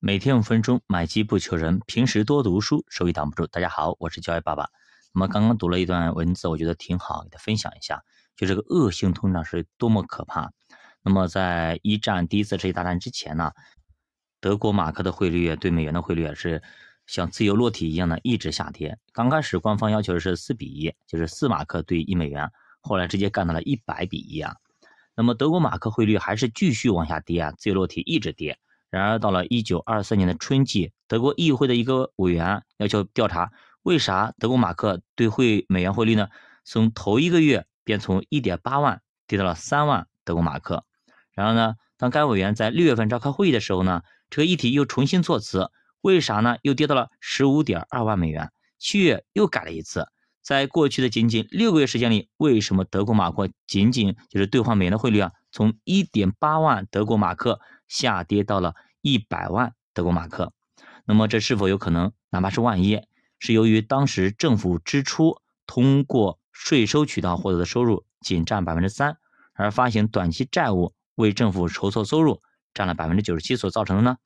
每天五分钟，买机不求人。平时多读书，收益挡不住。大家好，我是教育爸爸。那么刚刚读了一段文字，我觉得挺好，给大家分享一下。就这个恶性通胀是多么可怕。那么在一战第一次世界大战之前呢，德国马克的汇率对美元的汇率是像自由落体一样的一直下跌。刚开始官方要求是四比一，就是四马克兑一美元，后来直接干到了一百比一啊。那么德国马克汇率还是继续往下跌啊，自由落体一直跌。然而，到了一九二三年的春季，德国议会的一个委员要求调查，为啥德国马克兑汇美元汇率呢？从头一个月便从一点八万跌到了三万德国马克。然后呢，当该委员在六月份召开会议的时候呢，这个议题又重新措辞，为啥呢？又跌到了十五点二万美元。七月又改了一次，在过去的仅仅六个月时间里，为什么德国马克仅仅就是兑换美元的汇率啊，从一点八万德国马克？下跌到了一百万德国马克，那么这是否有可能？哪怕是万一，是由于当时政府支出通过税收渠道获得的收入仅占百分之三，而发行短期债务为政府筹措收入占了百分之九十七所造成的呢？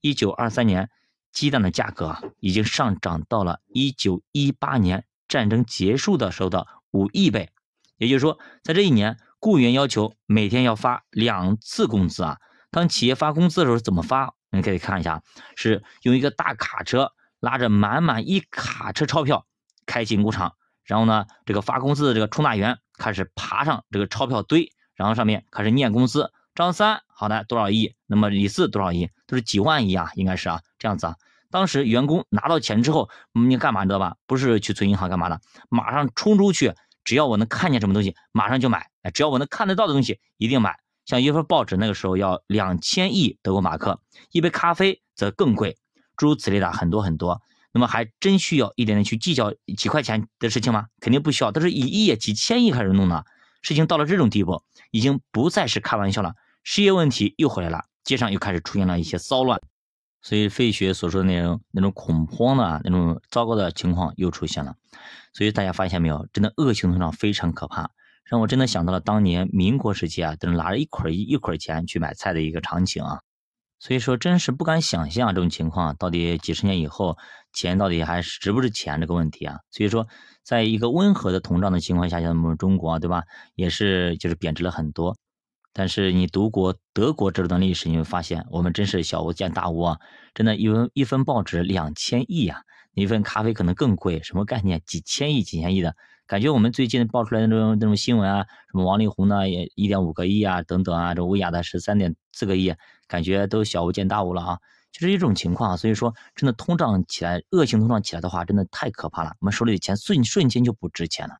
一九二三年鸡蛋的价格啊，已经上涨到了一九一八年战争结束的时候的五亿倍，也就是说，在这一年，雇员要求每天要发两次工资啊。当企业发工资的时候怎么发？你可以看一下，是用一个大卡车拉着满满一卡车钞票开进工厂，然后呢，这个发工资的这个充大员开始爬上这个钞票堆，然后上面开始念工资。张三，好的，多少亿？那么李四多少亿？都是几万亿啊，应该是啊，这样子啊。当时员工拿到钱之后，你干嘛你知道吧？不是去存银行干嘛的？马上冲出去，只要我能看见什么东西，马上就买。只要我能看得到的东西，一定买。像一份报纸那个时候要两千亿德国马克，一杯咖啡则更贵，诸如此类的很多很多。那么还真需要一点点去计较几块钱的事情吗？肯定不需要，都是以亿、几千亿开始弄的。事情到了这种地步，已经不再是开玩笑了。失业问题又回来了，街上又开始出现了一些骚乱，所以费雪所说的那种那种恐慌的那种糟糕的情况又出现了。所以大家发现没有，真的恶性通胀非常可怕。让我真的想到了当年民国时期啊，都是拿着一捆一捆钱去买菜的一个场景啊，所以说真是不敢想象这种情况到底几十年以后钱到底还是值不值钱这个问题啊。所以说，在一个温和的通胀的情况下，像我们中国对吧，也是就是贬值了很多。但是你读过德国这段历史，你会发现我们真是小巫见大巫啊！真的，一份一份报纸两千亿啊，一份咖啡可能更贵，什么概念？几千亿、几千亿的。感觉我们最近爆出来的那种那种新闻啊，什么王力宏呢也一点五个亿啊，等等啊，这薇娅的十三点四个亿，感觉都小巫见大巫了啊，就是一种情况。所以说，真的通胀起来，恶性通胀起来的话，真的太可怕了，我们手里的钱瞬瞬间就不值钱了。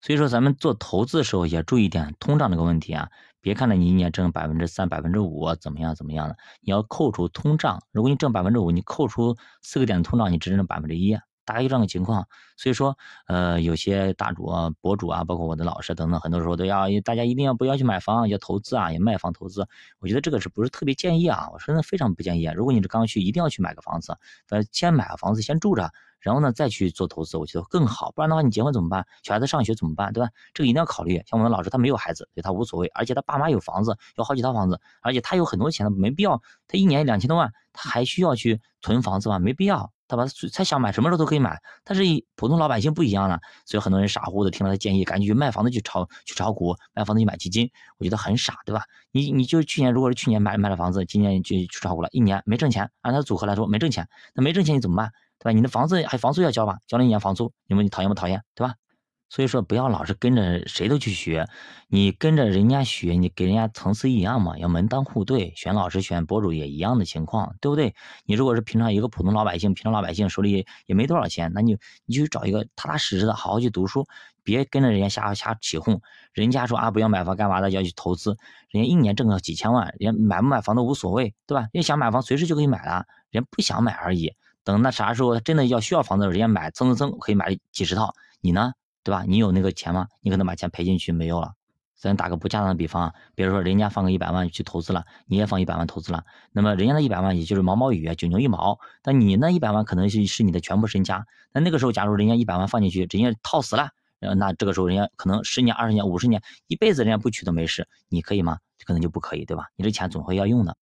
所以说，咱们做投资的时候也注意点通胀这个问题啊，别看着你一年挣百分之三、百分之五怎么样怎么样的，你要扣除通胀。如果你挣百分之五，你扣除四个点的通胀，你只挣百分之一。大概就这样的情况，所以说，呃，有些大主啊、博主啊，包括我的老师等等，很多时候都要大家一定要不要去买房，要投资啊，要卖房投资。我觉得这个是不是特别建议啊？我说的非常不建议啊。如果你是刚需，一定要去买个房子，呃，先买个房子先住着，然后呢再去做投资，我觉得更好。不然的话，你结婚怎么办？小孩子上学怎么办？对吧？这个一定要考虑。像我的老师，他没有孩子，对他无所谓，而且他爸妈有房子，有好几套房子，而且他有很多钱，没必要。他一年两千多万，他还需要去囤房子吗？没必要。他把他想买什么时候都可以买，但是普通老百姓不一样了，所以很多人傻乎乎的听了他建议，赶紧去卖房子去炒去炒股，卖房子去买基金，我觉得很傻，对吧？你你就去年如果是去年买买了房子，今年就去炒股了，一年没挣钱，按他组合来说没挣钱，那没挣钱你怎么办？对吧？你的房子还房租要交吧？交了一年房租，你们你讨厌不讨厌？对吧？所以说，不要老是跟着谁都去学，你跟着人家学，你给人家层次一样嘛，要门当户对。选老师、选博主也一样的情况，对不对？你如果是平常一个普通老百姓，平常老百姓手里也没多少钱，那你你就找一个踏踏实实的，好好去读书，别跟着人家瞎瞎起哄。人家说啊，不要买房干嘛的，要去投资，人家一年挣个几千万，人家买不买房都无所谓，对吧？人家想买房随时就可以买了，人家不想买而已。等那啥时候真的要需要房子，人家买蹭蹭蹭可以买几十套，你呢？对吧？你有那个钱吗？你可能把钱赔进去没有了。咱打个不恰当的比方啊，比如说人家放个一百万去投资了，你也放一百万投资了，那么人家的一百万也就是毛毛雨啊，九牛一毛。但你那一百万可能是是你的全部身家。那那个时候，假如人家一百万放进去，人家套死了，那这个时候人家可能十年、二十年、五十年、一辈子人家不娶都没事，你可以吗？可能就不可以，对吧？你这钱总会要用的。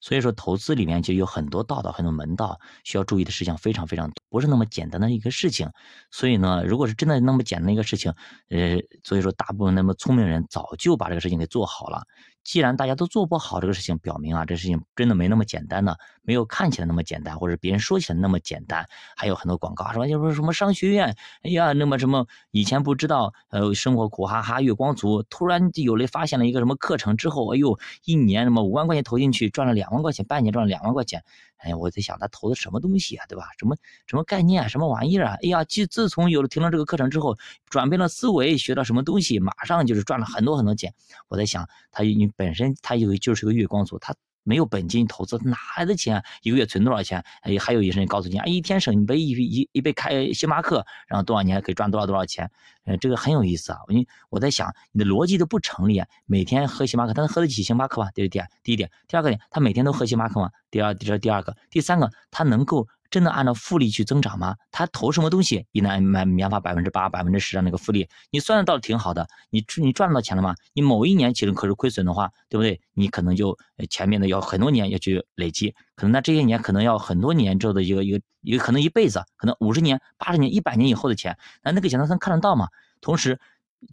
所以说，投资里面就有很多道道、很多门道，需要注意的事项非常非常多，不是那么简单的一个事情。所以呢，如果是真的那么简单的一个事情，呃，所以说大部分那么聪明人早就把这个事情给做好了。既然大家都做不好这个事情，表明啊，这事情真的没那么简单呢，没有看起来那么简单，或者别人说起来那么简单。还有很多广告什么，就是什么商学院，哎呀，那么什么以前不知道，呃，生活苦哈哈，月光族，突然有了发现了一个什么课程之后，哎呦，一年什么五万块钱投进去，赚了两万块钱，半年赚了两万块钱。哎，我在想他投的什么东西啊，对吧？什么什么概念啊，什么玩意儿啊？哎呀，自自从有了听了这个课程之后，转变了思维，学到什么东西，马上就是赚了很多很多钱。我在想，他你本身他有就是个月光族，他。没有本金投资，哪来的钱？一个月存多少钱？哎，还有一些人告诉你，啊，一天省一杯一一一杯开星巴克，然后多少年可以赚多少多少钱？呃，这个很有意思啊。你我在想，你的逻辑都不成立。每天喝星巴克，他能喝得起星巴克吗？这是点，第一点。第二个点，他每天都喝星巴克吗？第二，这是第二个。第三个，他能够。真的按照复利去增长吗？他投什么东西，一年买年发百分之八、百分之十的那个复利，你算的倒是挺好的。你你赚到钱了吗？你某一年其实可是亏损的话，对不对？你可能就前面的要很多年要去累积，可能那这些年可能要很多年之后的一个一个一个可能一辈子，可能五十年、八十年、一百年以后的钱，那那个钱他能看得到吗？同时，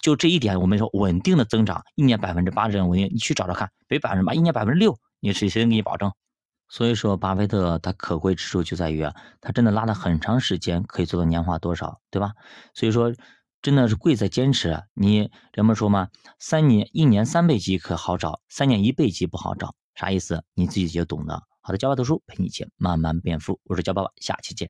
就这一点，我们说稳定的增长，一年百分之八这种稳定，你去找找看，别百分之八，一年百分之六，你谁谁能给你保证？所以说，巴菲特他可贵之处就在于啊，他真的拉了很长时间，可以做到年化多少，对吧？所以说，真的是贵在坚持。你人们说嘛，三年一年三倍级可好找，三年一倍级不好找，啥意思？你自己就懂的。好的，教爸读书陪你一起慢慢变富，我是教爸爸，下期见。